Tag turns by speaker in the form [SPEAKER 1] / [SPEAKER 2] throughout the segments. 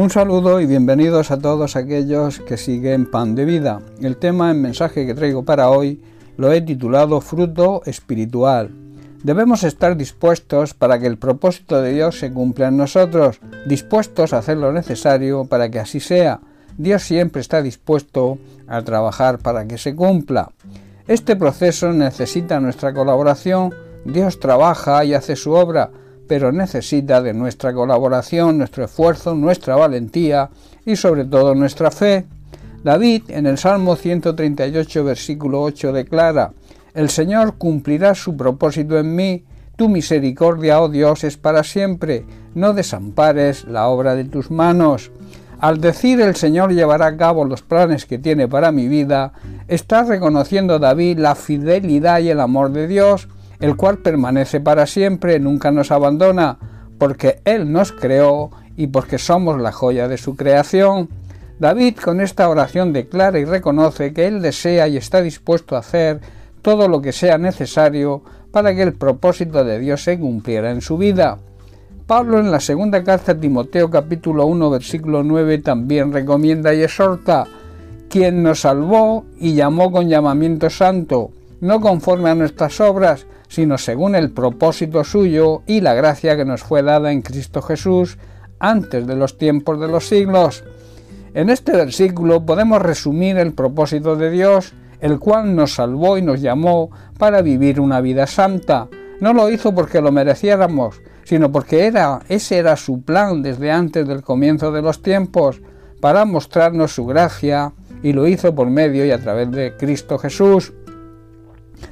[SPEAKER 1] Un saludo y bienvenidos a todos aquellos que siguen Pan de Vida. El tema en mensaje que traigo para hoy lo he titulado Fruto Espiritual. Debemos estar dispuestos para que el propósito de Dios se cumpla en nosotros, dispuestos a hacer lo necesario para que así sea. Dios siempre está dispuesto a trabajar para que se cumpla. Este proceso necesita nuestra colaboración. Dios trabaja y hace su obra, pero necesita de nuestra colaboración, nuestro esfuerzo, nuestra valentía y sobre todo nuestra fe. David en el Salmo 138 versículo 8 declara, El Señor cumplirá su propósito en mí, tu misericordia, oh Dios, es para siempre, no desampares la obra de tus manos. Al decir el Señor llevará a cabo los planes que tiene para mi vida, está reconociendo David la fidelidad y el amor de Dios, el cual permanece para siempre, nunca nos abandona, porque Él nos creó y porque somos la joya de su creación. David con esta oración declara y reconoce que Él desea y está dispuesto a hacer todo lo que sea necesario para que el propósito de Dios se cumpliera en su vida. Pablo en la segunda carta a Timoteo capítulo 1 versículo 9 también recomienda y exhorta, quien nos salvó y llamó con llamamiento santo, no conforme a nuestras obras, sino según el propósito suyo y la gracia que nos fue dada en Cristo Jesús antes de los tiempos de los siglos. En este versículo podemos resumir el propósito de Dios, el cual nos salvó y nos llamó para vivir una vida santa. No lo hizo porque lo mereciéramos, sino porque era, ese era su plan desde antes del comienzo de los tiempos, para mostrarnos su gracia, y lo hizo por medio y a través de Cristo Jesús.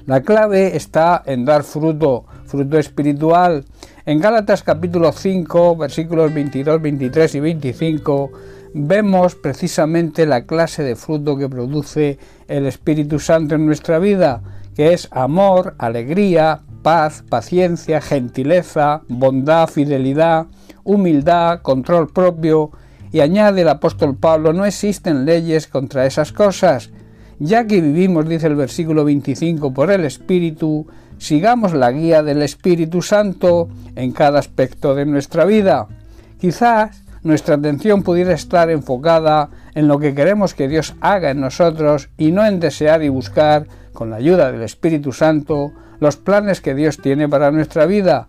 [SPEAKER 1] La clave está en dar fruto, fruto espiritual. En Gálatas capítulo 5, versículos 22, 23 y 25, vemos precisamente la clase de fruto que produce el Espíritu Santo en nuestra vida, que es amor, alegría, paz, paciencia, gentileza, bondad, fidelidad, humildad, control propio, y añade el apóstol Pablo, no existen leyes contra esas cosas, ya que vivimos, dice el versículo 25, por el Espíritu, sigamos la guía del Espíritu Santo en cada aspecto de nuestra vida. Quizás nuestra atención pudiera estar enfocada en lo que queremos que Dios haga en nosotros y no en desear y buscar, con la ayuda del Espíritu Santo, los planes que Dios tiene para nuestra vida.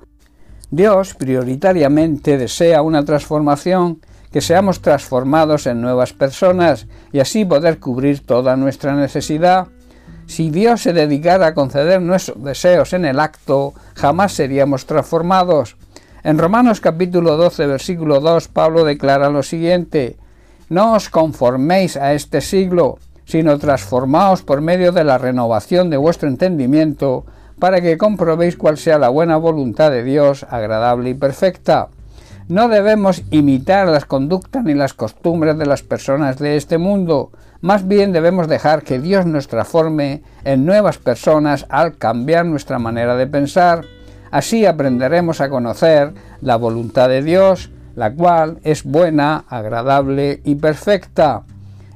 [SPEAKER 1] Dios prioritariamente desea una transformación que seamos transformados en nuevas personas y así poder cubrir toda nuestra necesidad. Si Dios se dedicara a conceder nuestros deseos en el acto, jamás seríamos transformados. En Romanos capítulo 12, versículo 2, Pablo declara lo siguiente, No os conforméis a este siglo, sino transformaos por medio de la renovación de vuestro entendimiento, para que comprobéis cuál sea la buena voluntad de Dios, agradable y perfecta. No debemos imitar las conductas ni las costumbres de las personas de este mundo, más bien debemos dejar que Dios nos transforme en nuevas personas al cambiar nuestra manera de pensar. Así aprenderemos a conocer la voluntad de Dios, la cual es buena, agradable y perfecta.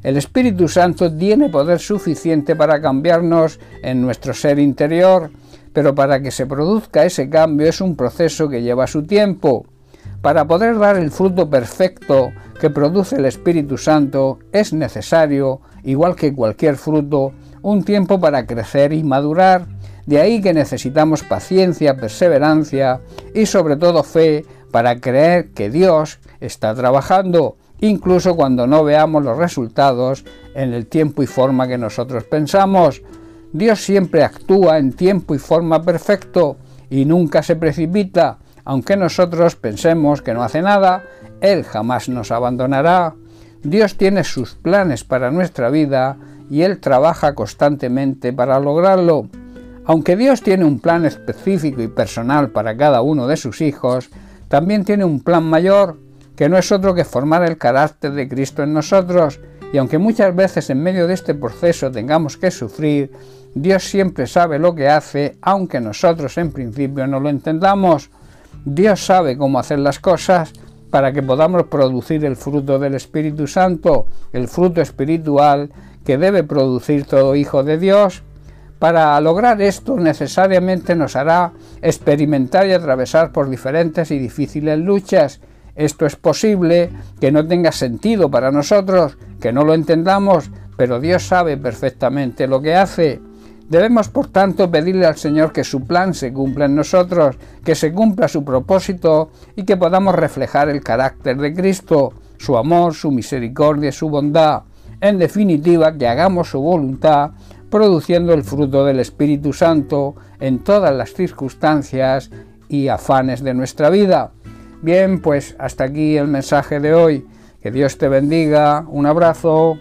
[SPEAKER 1] El Espíritu Santo tiene poder suficiente para cambiarnos en nuestro ser interior, pero para que se produzca ese cambio es un proceso que lleva su tiempo. Para poder dar el fruto perfecto que produce el Espíritu Santo es necesario, igual que cualquier fruto, un tiempo para crecer y madurar. De ahí que necesitamos paciencia, perseverancia y sobre todo fe para creer que Dios está trabajando, incluso cuando no veamos los resultados en el tiempo y forma que nosotros pensamos. Dios siempre actúa en tiempo y forma perfecto y nunca se precipita, aunque nosotros pensemos que no hace nada, Él jamás nos abandonará. Dios tiene sus planes para nuestra vida y Él trabaja constantemente para lograrlo. Aunque Dios tiene un plan específico y personal para cada uno de sus hijos, también tiene un plan mayor, que no es otro que formar el carácter de Cristo en nosotros, y aunque muchas veces en medio de este proceso tengamos que sufrir, Dios siempre sabe lo que hace, aunque nosotros en principio no lo entendamos. Dios sabe cómo hacer las cosas para que podamos producir el fruto del Espíritu Santo, el fruto espiritual que debe producir todo hijo de Dios. Para lograr esto necesariamente nos hará experimentar y atravesar por diferentes y difíciles luchas, Esto es posible que no tenga sentido para nosotros, que no lo entendamos, pero Dios sabe perfectamente lo que hace. Debemos, por tanto, pedirle al Señor que su plan se cumpla en nosotros, que se cumpla su propósito y que podamos reflejar el carácter de Cristo, su amor, su misericordia su bondad. En definitiva, que hagamos su voluntad, produciendo el fruto del Espíritu Santo en todas las circunstancias y afanes de nuestra vida. Bien, pues hasta aquí el mensaje de hoy. Que Dios te bendiga. Un abrazo.